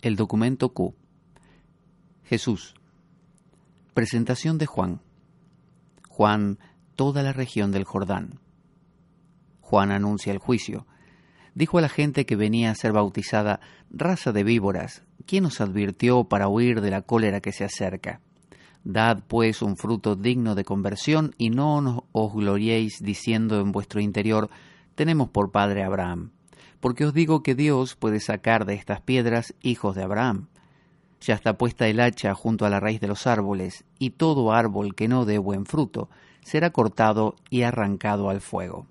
El documento Q. Jesús. Presentación de Juan. Juan, toda la región del Jordán. Juan anuncia el juicio. Dijo a la gente que venía a ser bautizada, raza de víboras, ¿quién os advirtió para huir de la cólera que se acerca? Dad pues un fruto digno de conversión y no os gloriéis diciendo en vuestro interior, tenemos por padre Abraham. Porque os digo que Dios puede sacar de estas piedras hijos de Abraham. Ya está puesta el hacha junto a la raíz de los árboles, y todo árbol que no dé buen fruto será cortado y arrancado al fuego.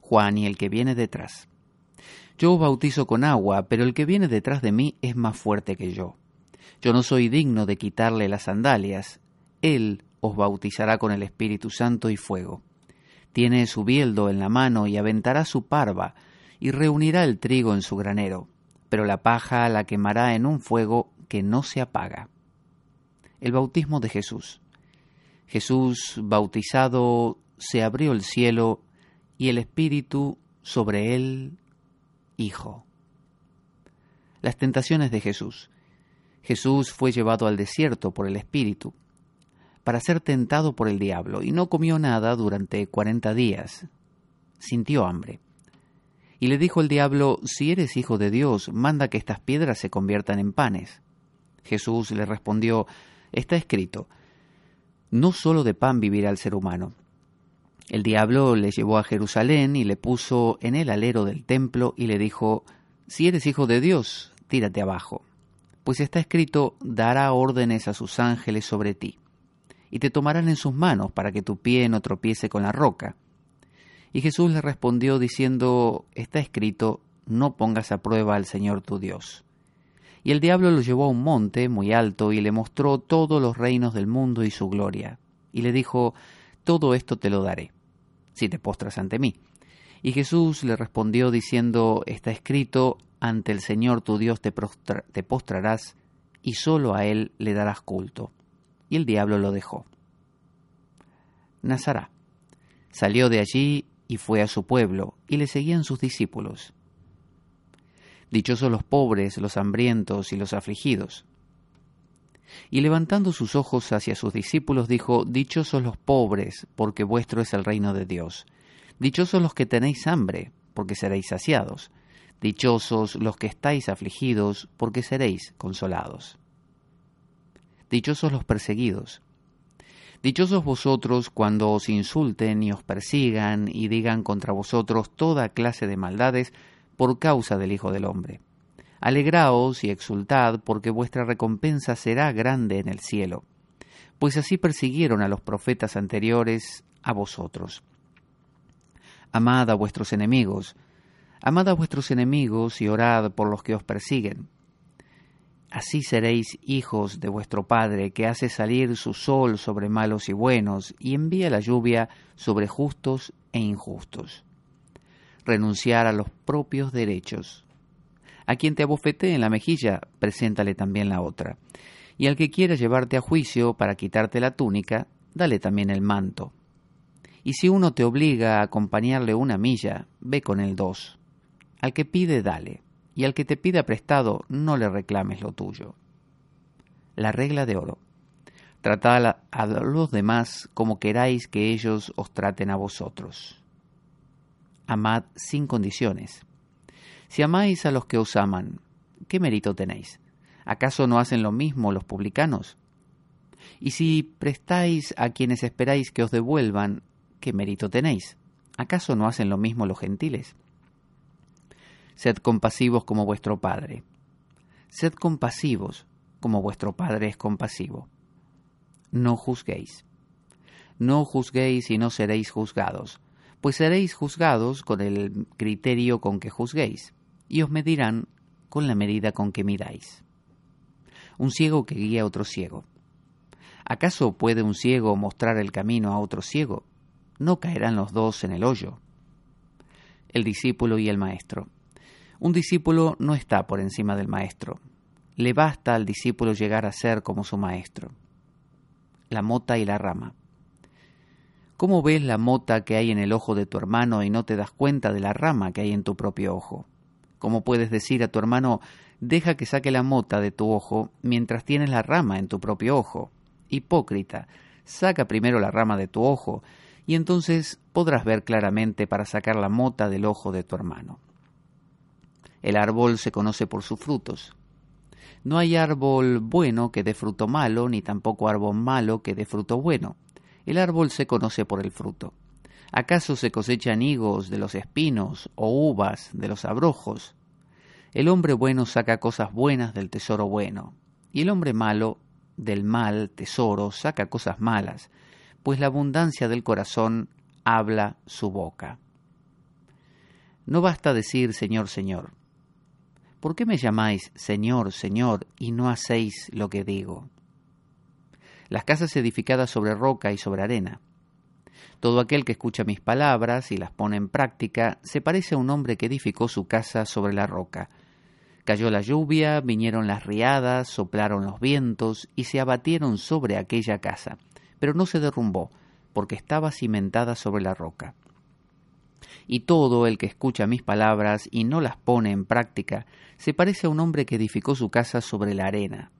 Juan y el que viene detrás. Yo os bautizo con agua, pero el que viene detrás de mí es más fuerte que yo yo no soy digno de quitarle las sandalias. Él os bautizará con el Espíritu Santo y fuego. Tiene su bieldo en la mano y aventará su parva, y reunirá el trigo en su granero, pero la paja la quemará en un fuego que no se apaga. El bautismo de Jesús. Jesús, bautizado, se abrió el cielo y el Espíritu sobre él, Hijo. Las tentaciones de Jesús. Jesús fue llevado al desierto por el Espíritu para ser tentado por el diablo y no comió nada durante cuarenta días. Sintió hambre. Y le dijo el diablo, si eres hijo de Dios, manda que estas piedras se conviertan en panes. Jesús le respondió, está escrito, no solo de pan vivirá el ser humano. El diablo le llevó a Jerusalén y le puso en el alero del templo y le dijo, si eres hijo de Dios, tírate abajo pues está escrito, dará órdenes a sus ángeles sobre ti, y te tomarán en sus manos para que tu pie no tropiece con la roca. Y Jesús le respondió diciendo, está escrito, no pongas a prueba al Señor tu Dios. Y el diablo lo llevó a un monte muy alto y le mostró todos los reinos del mundo y su gloria. Y le dijo, todo esto te lo daré, si te postras ante mí. Y Jesús le respondió diciendo, está escrito, ante el Señor tu Dios te, postrarás y sólo a Él le darás culto. Y el diablo lo dejó. Nazará. Salió de allí y fue a su pueblo, y le seguían sus discípulos. Dichosos los pobres, los hambrientos y los afligidos. Y levantando sus ojos hacia sus discípulos, dijo, Dichosos los pobres, porque vuestro es el reino de Dios. Dichosos los que tenéis hambre, porque seréis saciados. Dichosos los que estáis afligidos, porque seréis consolados. Dichosos los perseguidos. Dichosos vosotros cuando os insulten y os persigan y digan contra vosotros toda clase de maldades por causa del Hijo del Hombre. Alegraos y exultad, porque vuestra recompensa será grande en el cielo, pues así persiguieron a los profetas anteriores a vosotros. Amad a vuestros enemigos, Amad a vuestros enemigos y orad por los que os persiguen. Así seréis hijos de vuestro Padre, que hace salir su sol sobre malos y buenos, y envía la lluvia sobre justos e injustos. Renunciar a los propios derechos. A quien te abofetee en la mejilla, preséntale también la otra. Y al que quiera llevarte a juicio para quitarte la túnica, dale también el manto. Y si uno te obliga a acompañarle una milla, ve con él dos. Al que pide, dale, y al que te pida prestado, no le reclames lo tuyo. La regla de oro. Tratad a los demás como queráis que ellos os traten a vosotros. Amad sin condiciones. Si amáis a los que os aman, ¿qué mérito tenéis? ¿Acaso no hacen lo mismo los publicanos? Y si prestáis a quienes esperáis que os devuelvan, ¿qué mérito tenéis? ¿Acaso no hacen lo mismo los gentiles? Sed compasivos como vuestro Padre. Sed compasivos como vuestro Padre es compasivo. No juzguéis. No juzguéis y no seréis juzgados, pues seréis juzgados con el criterio con que juzguéis, y os medirán con la medida con que midáis. Un ciego que guía a otro ciego. ¿Acaso puede un ciego mostrar el camino a otro ciego? No caerán los dos en el hoyo. El discípulo y el maestro. Un discípulo no está por encima del maestro. Le basta al discípulo llegar a ser como su maestro. La mota y la rama. ¿Cómo ves la mota que hay en el ojo de tu hermano y no te das cuenta de la rama que hay en tu propio ojo? ¿Cómo puedes decir a tu hermano, deja que saque la mota de tu ojo mientras tienes la rama en tu propio ojo. Hipócrita, saca primero la rama de tu ojo, y entonces podrás ver claramente para sacar la mota del ojo de tu hermano. El árbol se conoce por sus frutos. No hay árbol bueno que dé fruto malo, ni tampoco árbol malo que dé fruto bueno. El árbol se conoce por el fruto. ¿Acaso se cosechan higos de los espinos o uvas de los abrojos? El hombre bueno saca cosas buenas del tesoro bueno, y el hombre malo del mal tesoro saca cosas malas, pues la abundancia del corazón habla su boca. No basta decir Señor, Señor. ¿Por qué me llamáis Señor, Señor y no hacéis lo que digo? Las casas edificadas sobre roca y sobre arena. Todo aquel que escucha mis palabras y las pone en práctica se parece a un hombre que edificó su casa sobre la roca. Cayó la lluvia, vinieron las riadas, soplaron los vientos y se abatieron sobre aquella casa, pero no se derrumbó, porque estaba cimentada sobre la roca. Y todo el que escucha mis palabras y no las pone en práctica se parece a un hombre que edificó su casa sobre la arena.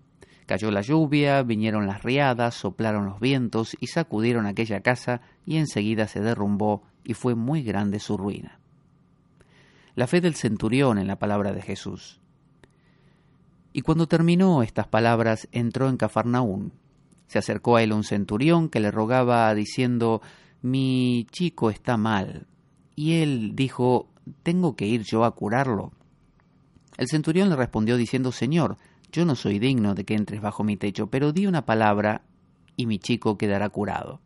Cayó la lluvia, vinieron las riadas, soplaron los vientos y sacudieron aquella casa y enseguida se derrumbó y fue muy grande su ruina. La fe del centurión en la palabra de Jesús. Y cuando terminó estas palabras, entró en Cafarnaún. Se acercó a él un centurión que le rogaba diciendo, Mi chico está mal. Y él dijo, ¿tengo que ir yo a curarlo? El centurión le respondió diciendo, Señor, yo no soy digno de que entres bajo mi techo, pero di una palabra y mi chico quedará curado.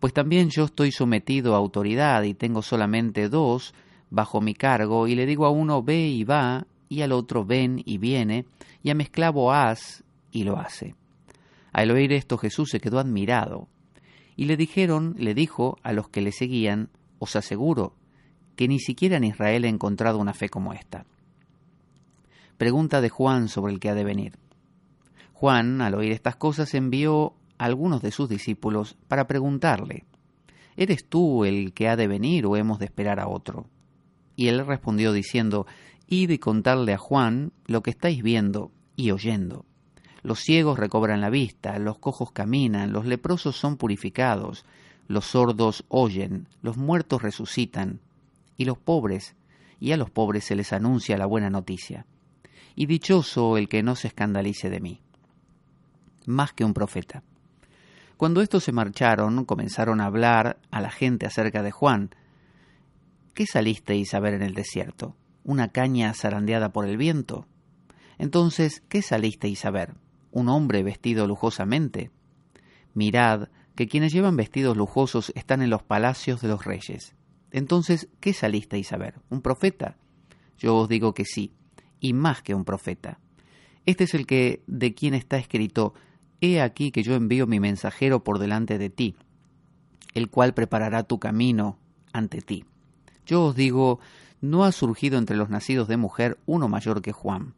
Pues también yo estoy sometido a autoridad y tengo solamente dos bajo mi cargo, y le digo a uno ve y va, y al otro ven y viene, y a mi esclavo haz y lo hace. Al oír esto Jesús se quedó admirado, y le dijeron, le dijo a los que le seguían, os aseguro que ni siquiera en Israel he encontrado una fe como esta. Pregunta de Juan sobre el que ha de venir. Juan, al oír estas cosas, envió a algunos de sus discípulos para preguntarle, ¿Eres tú el que ha de venir o hemos de esperar a otro? Y él respondió diciendo, Id y contarle a Juan lo que estáis viendo y oyendo. Los ciegos recobran la vista, los cojos caminan, los leprosos son purificados, los sordos oyen, los muertos resucitan, y los pobres, y a los pobres se les anuncia la buena noticia. Y dichoso el que no se escandalice de mí. Más que un profeta. Cuando estos se marcharon, comenzaron a hablar a la gente acerca de Juan. ¿Qué salisteis a ver en el desierto? una caña zarandeada por el viento. Entonces, ¿qué salisteis a ver? ¿Un hombre vestido lujosamente? Mirad que quienes llevan vestidos lujosos están en los palacios de los reyes. Entonces, ¿qué salisteis a ver? ¿Un profeta? Yo os digo que sí, y más que un profeta. Este es el que de quien está escrito, He aquí que yo envío mi mensajero por delante de ti, el cual preparará tu camino ante ti. Yo os digo, no ha surgido entre los nacidos de mujer uno mayor que Juan,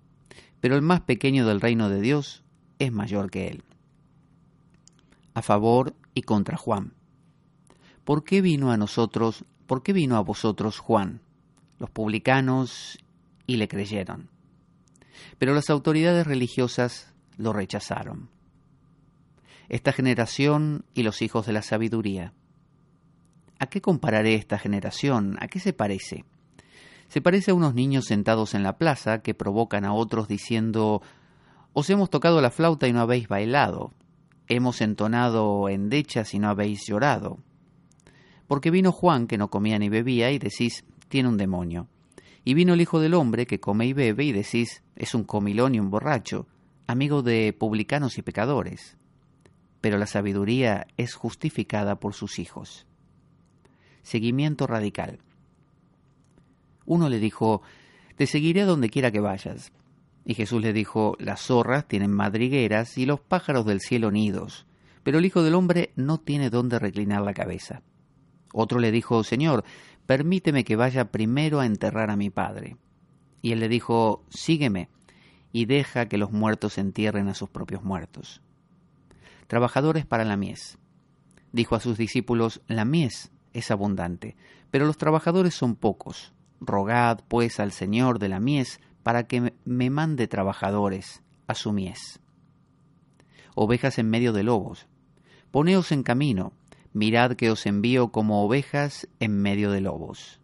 pero el más pequeño del reino de Dios es mayor que él. A favor y contra Juan. ¿Por qué vino a nosotros, por qué vino a vosotros Juan? Los publicanos y le creyeron. Pero las autoridades religiosas lo rechazaron. Esta generación y los hijos de la sabiduría. ¿A qué compararé esta generación? ¿A qué se parece? Se parece a unos niños sentados en la plaza que provocan a otros diciendo Os hemos tocado la flauta y no habéis bailado, hemos entonado endechas y no habéis llorado. Porque vino Juan que no comía ni bebía y decís tiene un demonio. Y vino el Hijo del Hombre que come y bebe y decís es un comilón y un borracho, amigo de publicanos y pecadores. Pero la sabiduría es justificada por sus hijos. Seguimiento radical. Uno le dijo, Te seguiré donde quiera que vayas. Y Jesús le dijo, Las zorras tienen madrigueras y los pájaros del cielo nidos, pero el Hijo del Hombre no tiene dónde reclinar la cabeza. Otro le dijo, Señor, permíteme que vaya primero a enterrar a mi padre. Y él le dijo, Sígueme, y deja que los muertos entierren a sus propios muertos. Trabajadores para la mies. Dijo a sus discípulos, La mies es abundante, pero los trabajadores son pocos. Rogad, pues, al Señor de la mies para que me mande trabajadores a su mies. Ovejas en medio de lobos. Poneos en camino, mirad que os envío como ovejas en medio de lobos.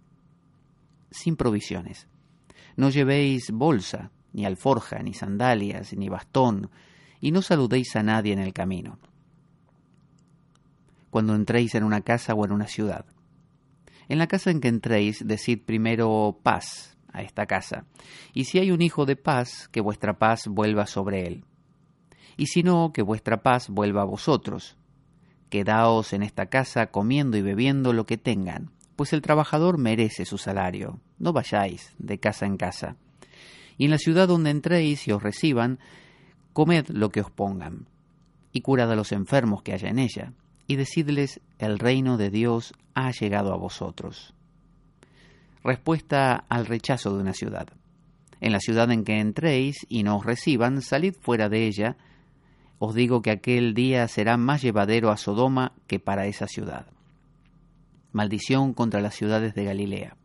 Sin provisiones. No llevéis bolsa, ni alforja, ni sandalias, ni bastón, y no saludéis a nadie en el camino. Cuando entréis en una casa o en una ciudad. En la casa en que entréis, decid primero paz a esta casa, y si hay un hijo de paz, que vuestra paz vuelva sobre él. Y si no, que vuestra paz vuelva a vosotros. Quedaos en esta casa comiendo y bebiendo lo que tengan, pues el trabajador merece su salario. No vayáis de casa en casa. Y en la ciudad donde entréis y os reciban, comed lo que os pongan, y curad a los enfermos que haya en ella, y decidles, el reino de Dios ha llegado a vosotros. Respuesta al rechazo de una ciudad. En la ciudad en que entréis y no os reciban, salid fuera de ella. Os digo que aquel día será más llevadero a Sodoma que para esa ciudad. Maldición contra las ciudades de Galilea.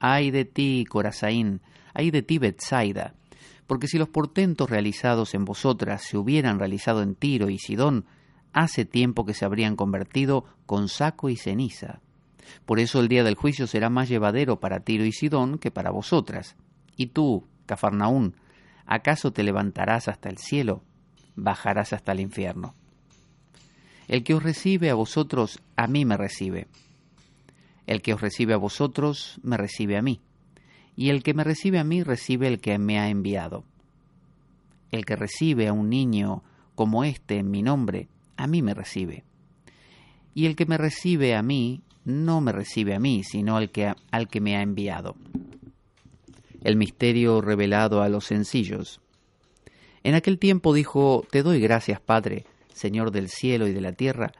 Ay de ti, Corazaín, ay de ti, Betsaida, porque si los portentos realizados en vosotras se hubieran realizado en Tiro y Sidón, hace tiempo que se habrían convertido con saco y ceniza. Por eso el día del juicio será más llevadero para Tiro y Sidón que para vosotras. Y tú, Cafarnaún, ¿acaso te levantarás hasta el cielo? Bajarás hasta el infierno. El que os recibe a vosotros, a mí me recibe. El que os recibe a vosotros, me recibe a mí. Y el que me recibe a mí, recibe el que me ha enviado. El que recibe a un niño como este en mi nombre, a mí me recibe. Y el que me recibe a mí, no me recibe a mí, sino al que, al que me ha enviado. El misterio revelado a los sencillos. En aquel tiempo dijo, Te doy gracias, Padre, Señor del cielo y de la tierra,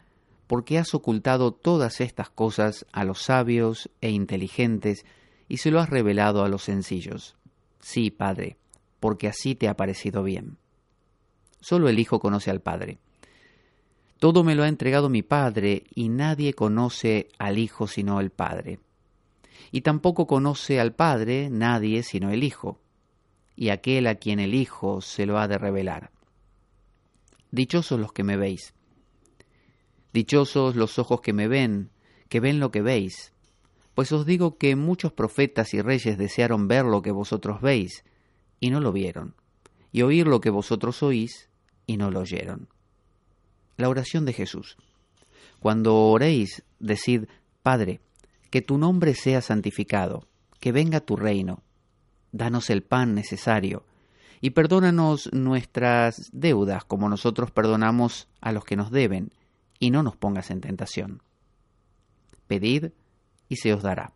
porque has ocultado todas estas cosas a los sabios e inteligentes y se lo has revelado a los sencillos. Sí, Padre, porque así te ha parecido bien. Solo el Hijo conoce al Padre. Todo me lo ha entregado mi Padre, y nadie conoce al Hijo sino el Padre. Y tampoco conoce al Padre nadie sino el Hijo, y aquel a quien el Hijo se lo ha de revelar. Dichosos los que me veis. Dichosos los ojos que me ven, que ven lo que veis. Pues os digo que muchos profetas y reyes desearon ver lo que vosotros veis, y no lo vieron, y oír lo que vosotros oís, y no lo oyeron la oración de Jesús. Cuando oréis, decid, Padre, que tu nombre sea santificado, que venga tu reino, danos el pan necesario, y perdónanos nuestras deudas como nosotros perdonamos a los que nos deben, y no nos pongas en tentación. Pedid y se os dará.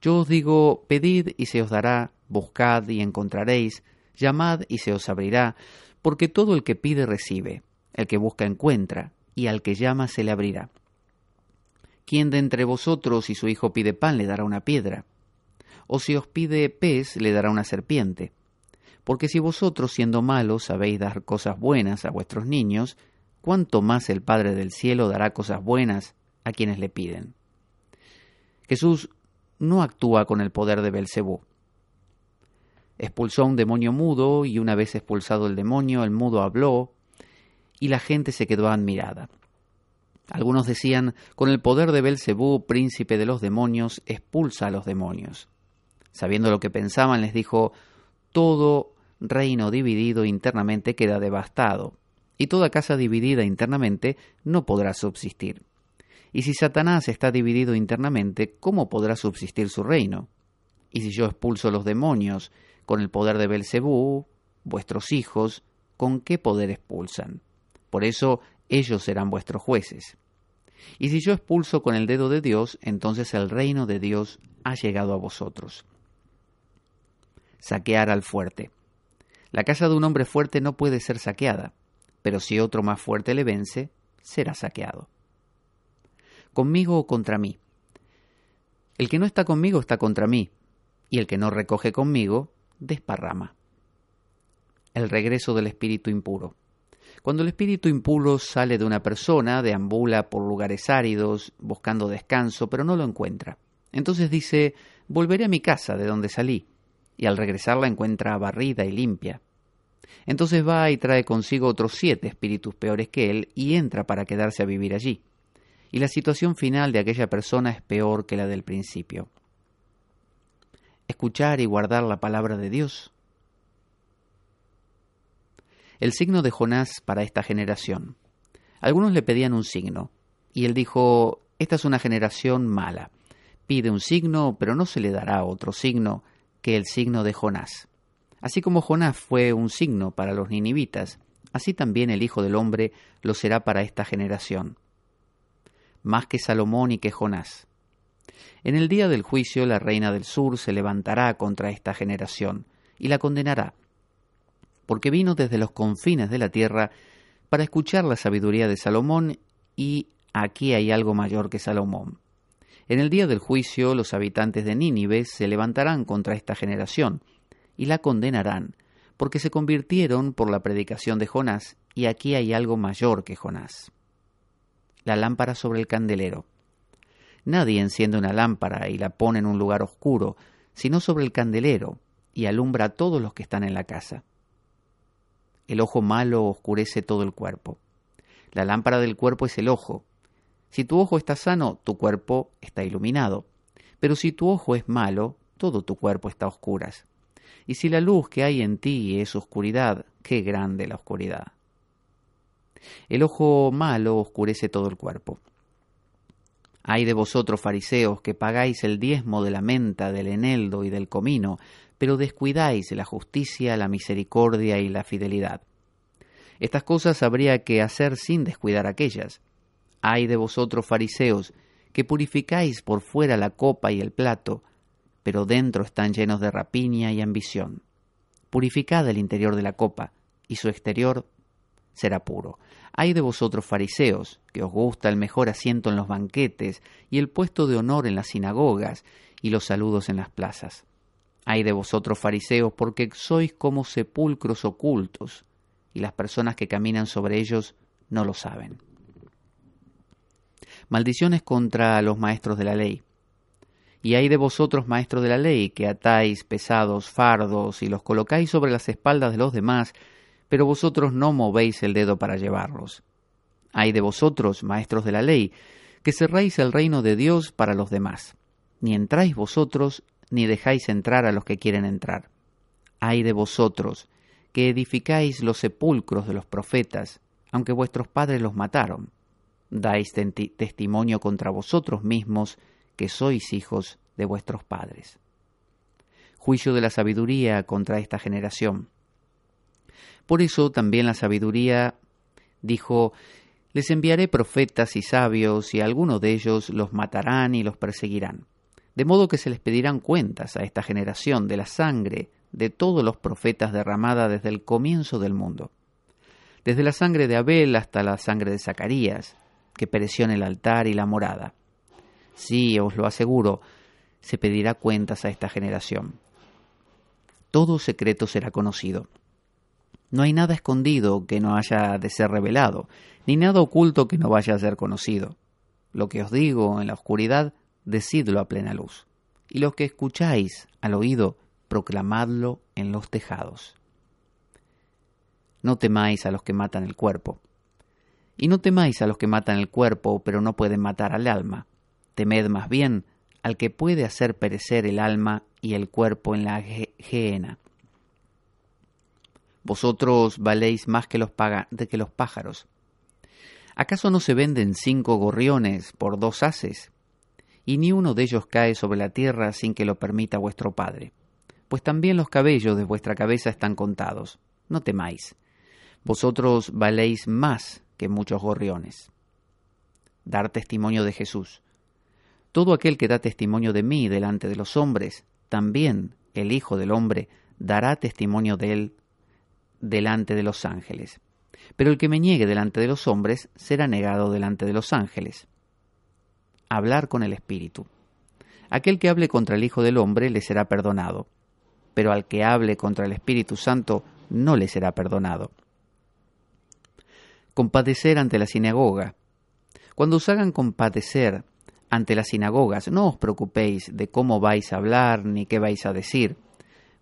Yo os digo, pedid y se os dará, buscad y encontraréis, llamad y se os abrirá, porque todo el que pide recibe, el que busca encuentra, y al que llama se le abrirá. ¿Quién de entre vosotros si su hijo pide pan le dará una piedra? ¿O si os pide pez le dará una serpiente? Porque si vosotros siendo malos sabéis dar cosas buenas a vuestros niños, ¿cuánto más el Padre del cielo dará cosas buenas a quienes le piden? Jesús no actúa con el poder de Belcebú. Expulsó a un demonio mudo y una vez expulsado el demonio, el mudo habló y la gente se quedó admirada. Algunos decían, con el poder de Belcebú, príncipe de los demonios, expulsa a los demonios. Sabiendo lo que pensaban, les dijo, todo reino dividido internamente queda devastado, y toda casa dividida internamente no podrá subsistir. Y si Satanás está dividido internamente, ¿cómo podrá subsistir su reino? Y si yo expulso los demonios con el poder de Belcebú, vuestros hijos, ¿con qué poder expulsan? Por eso ellos serán vuestros jueces. Y si yo expulso con el dedo de Dios, entonces el reino de Dios ha llegado a vosotros. Saquear al fuerte. La casa de un hombre fuerte no puede ser saqueada, pero si otro más fuerte le vence, será saqueado. Conmigo o contra mí. El que no está conmigo está contra mí, y el que no recoge conmigo, desparrama. El regreso del espíritu impuro. Cuando el espíritu impuro sale de una persona, deambula por lugares áridos, buscando descanso, pero no lo encuentra. Entonces dice, volveré a mi casa de donde salí. y al regresar la encuentra barrida y limpia. Entonces va y trae consigo otros siete espíritus peores que él y entra para quedarse a vivir allí. Y la situación final de aquella persona es peor que la del principio. Escuchar y guardar la palabra de Dios. El signo de Jonás para esta generación. Algunos le pedían un signo, y él dijo, esta es una generación mala. Pide un signo, pero no se le dará otro signo que el signo de Jonás. Así como Jonás fue un signo para los ninivitas, así también el Hijo del Hombre lo será para esta generación. Más que Salomón y que Jonás. En el día del juicio la reina del sur se levantará contra esta generación y la condenará, porque vino desde los confines de la tierra para escuchar la sabiduría de Salomón y aquí hay algo mayor que Salomón. En el día del juicio los habitantes de Nínive se levantarán contra esta generación y la condenarán, porque se convirtieron por la predicación de Jonás, y aquí hay algo mayor que Jonás. La lámpara sobre el candelero. Nadie enciende una lámpara y la pone en un lugar oscuro, sino sobre el candelero, y alumbra a todos los que están en la casa. El ojo malo oscurece todo el cuerpo. La lámpara del cuerpo es el ojo. Si tu ojo está sano, tu cuerpo está iluminado. Pero si tu ojo es malo, todo tu cuerpo está a oscuras. Y si la luz que hay en ti es oscuridad, qué grande la oscuridad. El ojo malo oscurece todo el cuerpo. Ay de vosotros, fariseos, que pagáis el diezmo de la menta, del eneldo y del comino, pero descuidáis la justicia, la misericordia y la fidelidad. Estas cosas habría que hacer sin descuidar aquellas. Ay de vosotros, fariseos, que purificáis por fuera la copa y el plato, pero dentro están llenos de rapiña y ambición. Purificad el interior de la copa, y su exterior será puro. Hay de vosotros fariseos, que os gusta el mejor asiento en los banquetes, y el puesto de honor en las sinagogas, y los saludos en las plazas. Hay de vosotros fariseos, porque sois como sepulcros ocultos, y las personas que caminan sobre ellos no lo saben. Maldiciones contra los maestros de la ley. Y hay de vosotros, maestros de la ley, que atáis pesados fardos y los colocáis sobre las espaldas de los demás, pero vosotros no movéis el dedo para llevarlos. Hay de vosotros, maestros de la ley, que cerráis el reino de Dios para los demás. Ni entráis vosotros, ni dejáis entrar a los que quieren entrar. Hay de vosotros, que edificáis los sepulcros de los profetas, aunque vuestros padres los mataron. Dais testimonio contra vosotros mismos que sois hijos de vuestros padres. Juicio de la sabiduría contra esta generación. Por eso también la sabiduría dijo, les enviaré profetas y sabios, y algunos de ellos los matarán y los perseguirán. De modo que se les pedirán cuentas a esta generación de la sangre de todos los profetas derramada desde el comienzo del mundo. Desde la sangre de Abel hasta la sangre de Zacarías, que pereció en el altar y la morada Sí, os lo aseguro, se pedirá cuentas a esta generación. Todo secreto será conocido. No hay nada escondido que no haya de ser revelado, ni nada oculto que no vaya a ser conocido. Lo que os digo en la oscuridad, decidlo a plena luz. Y lo que escucháis al oído, proclamadlo en los tejados. No temáis a los que matan el cuerpo. Y no temáis a los que matan el cuerpo, pero no pueden matar al alma temed más bien al que puede hacer perecer el alma y el cuerpo en la gehenna. Vosotros valéis más que los, de que los pájaros. ¿Acaso no se venden cinco gorriones por dos haces? Y ni uno de ellos cae sobre la tierra sin que lo permita vuestro Padre. Pues también los cabellos de vuestra cabeza están contados. No temáis. Vosotros valéis más que muchos gorriones. Dar testimonio de Jesús. Todo aquel que da testimonio de mí delante de los hombres, también el Hijo del Hombre dará testimonio de él delante de los ángeles. Pero el que me niegue delante de los hombres será negado delante de los ángeles. Hablar con el Espíritu. Aquel que hable contra el Hijo del Hombre le será perdonado, pero al que hable contra el Espíritu Santo no le será perdonado. Compadecer ante la sinagoga. Cuando os hagan compadecer ante las sinagogas. No os preocupéis de cómo vais a hablar ni qué vais a decir,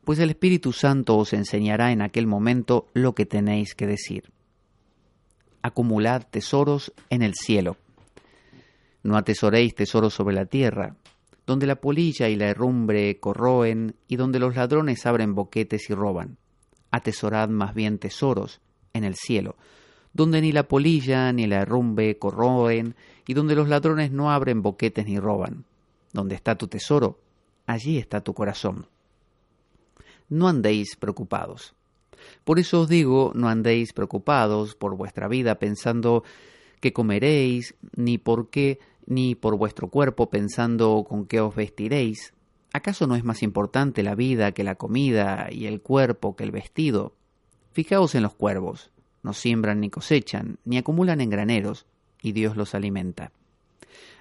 pues el Espíritu Santo os enseñará en aquel momento lo que tenéis que decir. Acumulad tesoros en el cielo. No atesoréis tesoros sobre la tierra, donde la polilla y la herrumbre corroen y donde los ladrones abren boquetes y roban. Atesorad más bien tesoros en el cielo, donde ni la polilla ni la herrumbre corroen y donde los ladrones no abren boquetes ni roban. Donde está tu tesoro, allí está tu corazón. No andéis preocupados. Por eso os digo, no andéis preocupados por vuestra vida pensando qué comeréis, ni por qué, ni por vuestro cuerpo pensando con qué os vestiréis. ¿Acaso no es más importante la vida que la comida y el cuerpo que el vestido? Fijaos en los cuervos. No siembran ni cosechan, ni acumulan en graneros, y Dios los alimenta.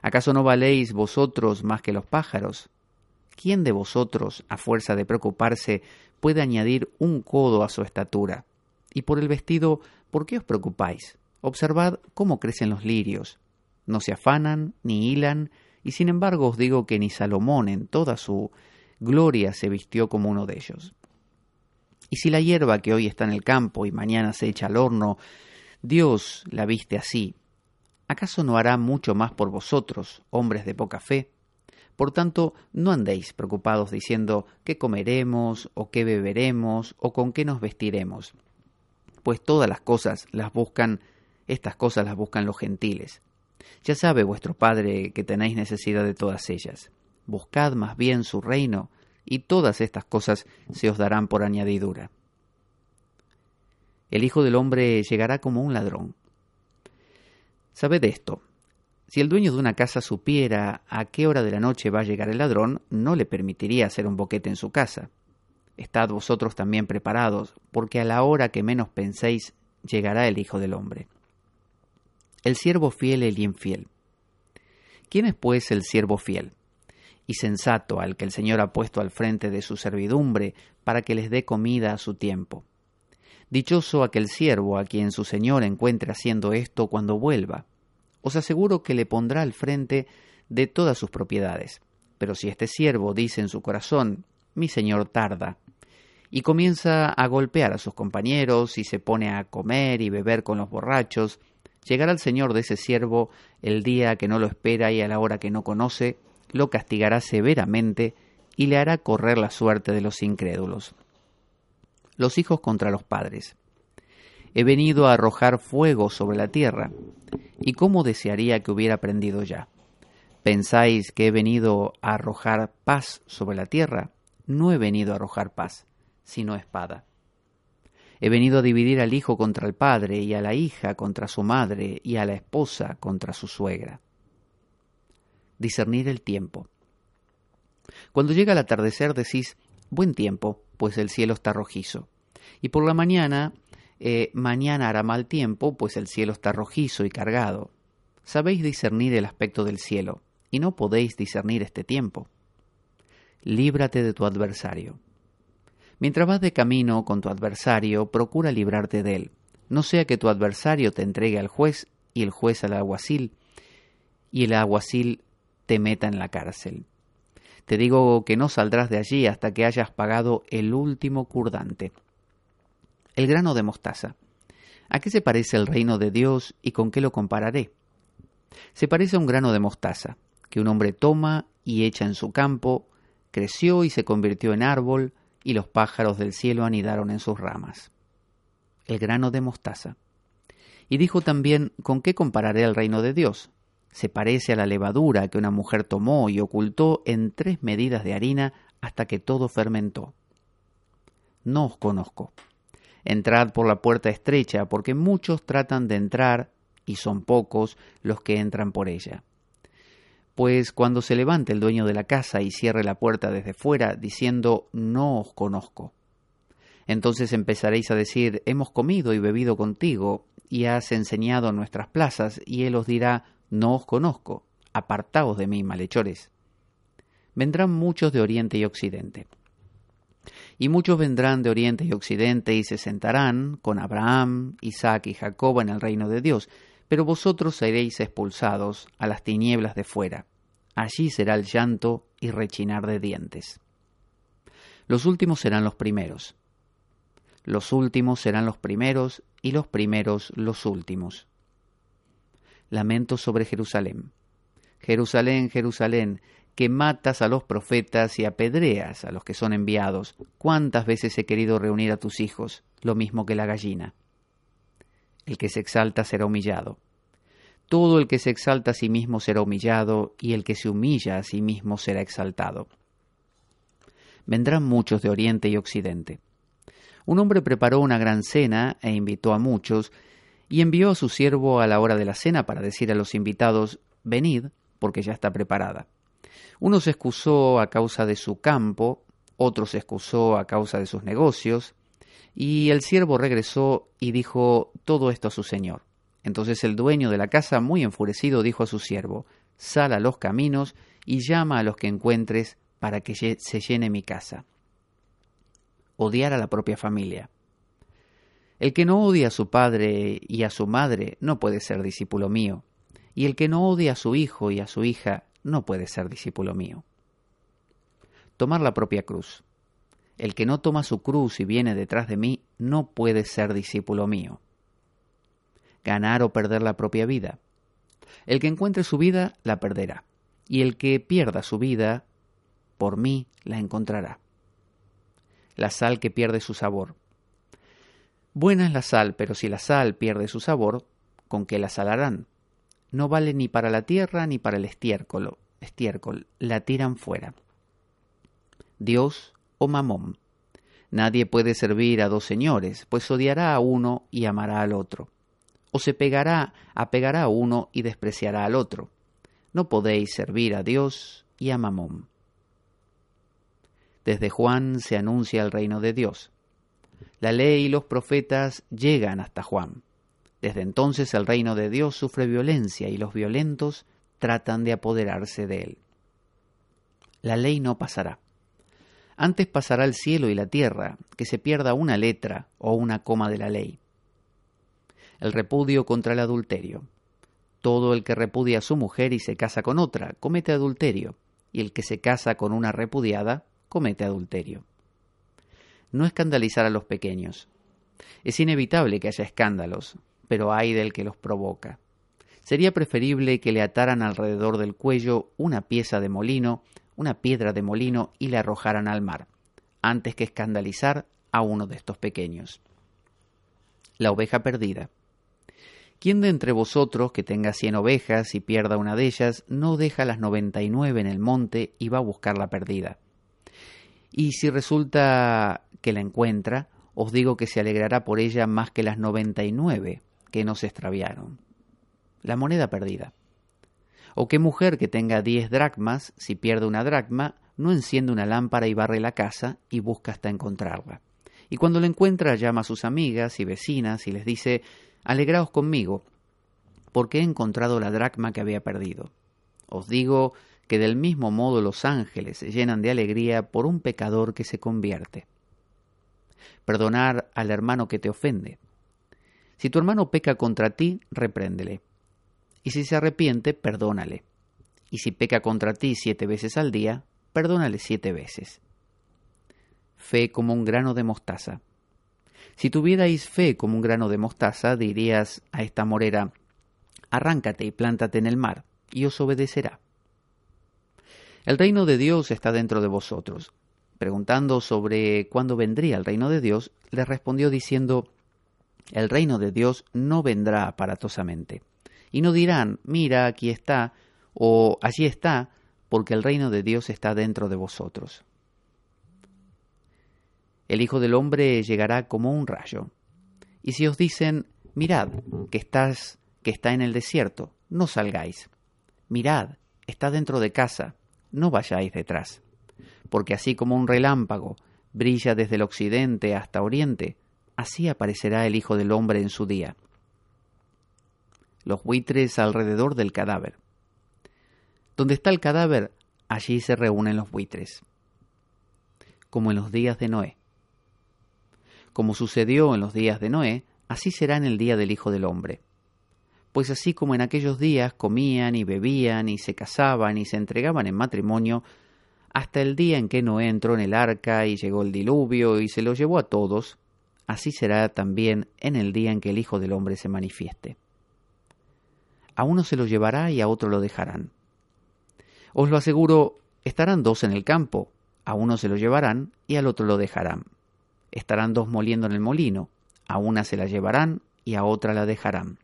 ¿Acaso no valéis vosotros más que los pájaros? ¿Quién de vosotros, a fuerza de preocuparse, puede añadir un codo a su estatura? Y por el vestido, ¿por qué os preocupáis? Observad cómo crecen los lirios. No se afanan, ni hilan, y sin embargo os digo que ni Salomón en toda su gloria se vistió como uno de ellos. Y si la hierba que hoy está en el campo y mañana se echa al horno, Dios la viste así, ¿acaso no hará mucho más por vosotros, hombres de poca fe? Por tanto, no andéis preocupados diciendo qué comeremos, o qué beberemos, o con qué nos vestiremos. Pues todas las cosas las buscan, estas cosas las buscan los gentiles. Ya sabe vuestro Padre que tenéis necesidad de todas ellas. Buscad más bien su reino, y todas estas cosas se os darán por añadidura. El Hijo del Hombre llegará como un ladrón. Sabed esto, si el dueño de una casa supiera a qué hora de la noche va a llegar el ladrón, no le permitiría hacer un boquete en su casa. Estad vosotros también preparados, porque a la hora que menos penséis llegará el Hijo del Hombre. El siervo fiel el infiel. ¿Quién es pues el siervo fiel? y sensato al que el Señor ha puesto al frente de su servidumbre para que les dé comida a su tiempo. Dichoso aquel siervo a quien su Señor encuentre haciendo esto cuando vuelva. Os aseguro que le pondrá al frente de todas sus propiedades. Pero si este siervo dice en su corazón, mi Señor tarda, y comienza a golpear a sus compañeros y se pone a comer y beber con los borrachos, llegará el Señor de ese siervo el día que no lo espera y a la hora que no conoce, lo castigará severamente y le hará correr la suerte de los incrédulos. Los hijos contra los padres. He venido a arrojar fuego sobre la tierra, y cómo desearía que hubiera aprendido ya. ¿Pensáis que he venido a arrojar paz sobre la tierra? No he venido a arrojar paz, sino espada. He venido a dividir al hijo contra el padre, y a la hija contra su madre, y a la esposa contra su suegra discernir el tiempo. Cuando llega el atardecer decís, buen tiempo, pues el cielo está rojizo. Y por la mañana, eh, mañana hará mal tiempo, pues el cielo está rojizo y cargado. Sabéis discernir el aspecto del cielo, y no podéis discernir este tiempo. Líbrate de tu adversario. Mientras vas de camino con tu adversario, procura librarte de él, no sea que tu adversario te entregue al juez y el juez al alguacil, y el alguacil te meta en la cárcel. Te digo que no saldrás de allí hasta que hayas pagado el último curdante. El grano de mostaza. ¿A qué se parece el reino de Dios y con qué lo compararé? Se parece a un grano de mostaza, que un hombre toma y echa en su campo, creció y se convirtió en árbol, y los pájaros del cielo anidaron en sus ramas. El grano de mostaza. Y dijo también, ¿con qué compararé el reino de Dios? se parece a la levadura que una mujer tomó y ocultó en tres medidas de harina hasta que todo fermentó. No os conozco. Entrad por la puerta estrecha, porque muchos tratan de entrar, y son pocos los que entran por ella. Pues cuando se levante el dueño de la casa y cierre la puerta desde fuera, diciendo No os conozco. Entonces empezaréis a decir Hemos comido y bebido contigo, y has enseñado en nuestras plazas, y él os dirá no os conozco, apartaos de mí, malhechores. Vendrán muchos de oriente y occidente. Y muchos vendrán de oriente y occidente y se sentarán con Abraham, Isaac y Jacob en el reino de Dios, pero vosotros seréis expulsados a las tinieblas de fuera. Allí será el llanto y rechinar de dientes. Los últimos serán los primeros. Los últimos serán los primeros y los primeros los últimos. Lamento sobre Jerusalén. Jerusalén, Jerusalén, que matas a los profetas y apedreas a los que son enviados. ¿Cuántas veces he querido reunir a tus hijos, lo mismo que la gallina? El que se exalta será humillado. Todo el que se exalta a sí mismo será humillado, y el que se humilla a sí mismo será exaltado. Vendrán muchos de Oriente y Occidente. Un hombre preparó una gran cena e invitó a muchos, y envió a su siervo a la hora de la cena para decir a los invitados, Venid, porque ya está preparada. Uno se excusó a causa de su campo, otro se excusó a causa de sus negocios, y el siervo regresó y dijo todo esto a su señor. Entonces el dueño de la casa, muy enfurecido, dijo a su siervo, Sal a los caminos y llama a los que encuentres para que se llene mi casa. Odiar a la propia familia. El que no odia a su padre y a su madre no puede ser discípulo mío, y el que no odia a su hijo y a su hija no puede ser discípulo mío. Tomar la propia cruz. El que no toma su cruz y viene detrás de mí no puede ser discípulo mío. Ganar o perder la propia vida. El que encuentre su vida la perderá, y el que pierda su vida, por mí la encontrará. La sal que pierde su sabor. Buena es la sal, pero si la sal pierde su sabor, ¿con qué la salarán? No vale ni para la tierra ni para el estiércol, estiércol la tiran fuera. Dios o Mamón. Nadie puede servir a dos señores, pues odiará a uno y amará al otro. O se pegará, apegará a uno y despreciará al otro. No podéis servir a Dios y a Mamón. Desde Juan se anuncia el reino de Dios. La ley y los profetas llegan hasta Juan. Desde entonces el reino de Dios sufre violencia y los violentos tratan de apoderarse de él. La ley no pasará. Antes pasará el cielo y la tierra, que se pierda una letra o una coma de la ley. El repudio contra el adulterio. Todo el que repudia a su mujer y se casa con otra comete adulterio, y el que se casa con una repudiada comete adulterio. No escandalizar a los pequeños. Es inevitable que haya escándalos, pero hay del que los provoca. Sería preferible que le ataran alrededor del cuello una pieza de molino una piedra de molino y le arrojaran al mar, antes que escandalizar a uno de estos pequeños. La oveja perdida. ¿Quién de entre vosotros que tenga cien ovejas y pierda una de ellas, no deja las noventa y nueve en el monte y va a buscar la perdida? Y si resulta que la encuentra, os digo que se alegrará por ella más que las noventa y nueve que no se extraviaron. La moneda perdida. ¿O qué mujer que tenga diez dracmas, si pierde una dracma, no enciende una lámpara y barre la casa y busca hasta encontrarla? Y cuando la encuentra llama a sus amigas y vecinas y les dice, Alegraos conmigo, porque he encontrado la dracma que había perdido. Os digo que del mismo modo los ángeles se llenan de alegría por un pecador que se convierte. Perdonar al hermano que te ofende. Si tu hermano peca contra ti, repréndele y si se arrepiente, perdónale. Y si peca contra ti siete veces al día, perdónale siete veces. Fe como un grano de mostaza. Si tuvierais fe como un grano de mostaza, dirías a esta morera, arráncate y plántate en el mar, y os obedecerá. El reino de Dios está dentro de vosotros. Preguntando sobre cuándo vendría el reino de Dios, le respondió diciendo, el reino de Dios no vendrá aparatosamente y no dirán, mira, aquí está, o allí está, porque el reino de Dios está dentro de vosotros. El Hijo del Hombre llegará como un rayo. Y si os dicen, mirad, que estás, que está en el desierto, no salgáis. Mirad, está dentro de casa, no vayáis detrás. Porque así como un relámpago brilla desde el occidente hasta oriente, así aparecerá el Hijo del Hombre en su día los buitres alrededor del cadáver. Donde está el cadáver, allí se reúnen los buitres, como en los días de Noé. Como sucedió en los días de Noé, así será en el día del Hijo del Hombre. Pues así como en aquellos días comían y bebían y se casaban y se entregaban en matrimonio, hasta el día en que Noé entró en el arca y llegó el diluvio y se lo llevó a todos, así será también en el día en que el Hijo del Hombre se manifieste. A uno se lo llevará y a otro lo dejarán. Os lo aseguro, estarán dos en el campo, a uno se lo llevarán y al otro lo dejarán. Estarán dos moliendo en el molino, a una se la llevarán y a otra la dejarán.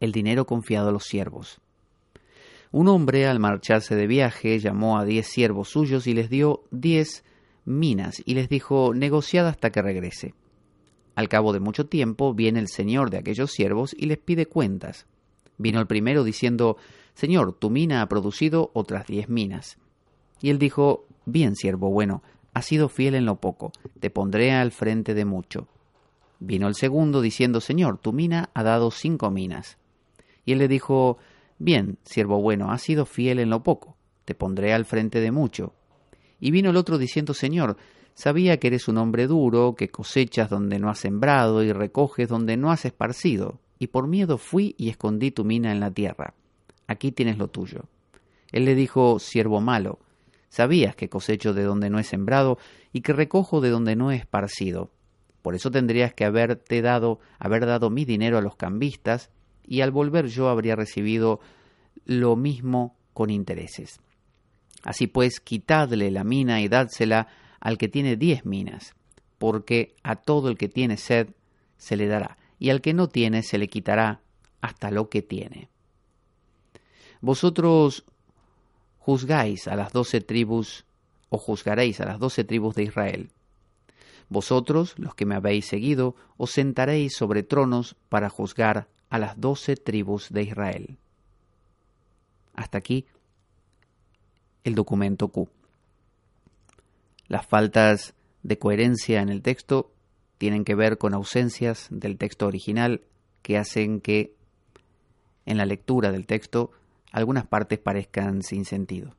El dinero confiado a los siervos. Un hombre, al marcharse de viaje, llamó a diez siervos suyos y les dio diez minas y les dijo, negociad hasta que regrese. Al cabo de mucho tiempo viene el señor de aquellos siervos y les pide cuentas. Vino el primero diciendo, Señor, tu mina ha producido otras diez minas. Y él dijo, Bien, siervo bueno, has sido fiel en lo poco, te pondré al frente de mucho. Vino el segundo diciendo, Señor, tu mina ha dado cinco minas. Y él le dijo, Bien, siervo bueno, has sido fiel en lo poco, te pondré al frente de mucho. Y vino el otro diciendo, Señor, sabía que eres un hombre duro, que cosechas donde no has sembrado y recoges donde no has esparcido, y por miedo fui y escondí tu mina en la tierra. Aquí tienes lo tuyo. Él le dijo, siervo malo, sabías que cosecho de donde no he sembrado y que recojo de donde no he esparcido. Por eso tendrías que haberte dado, haber dado mi dinero a los cambistas, y al volver yo habría recibido lo mismo con intereses. Así pues, quitadle la mina y dádsela al que tiene diez minas, porque a todo el que tiene sed se le dará, y al que no tiene se le quitará hasta lo que tiene. Vosotros juzgáis a las doce tribus, o juzgaréis a las doce tribus de Israel. Vosotros, los que me habéis seguido, os sentaréis sobre tronos para juzgar a las doce tribus de Israel. Hasta aquí el documento Q. Las faltas de coherencia en el texto tienen que ver con ausencias del texto original que hacen que en la lectura del texto algunas partes parezcan sin sentido.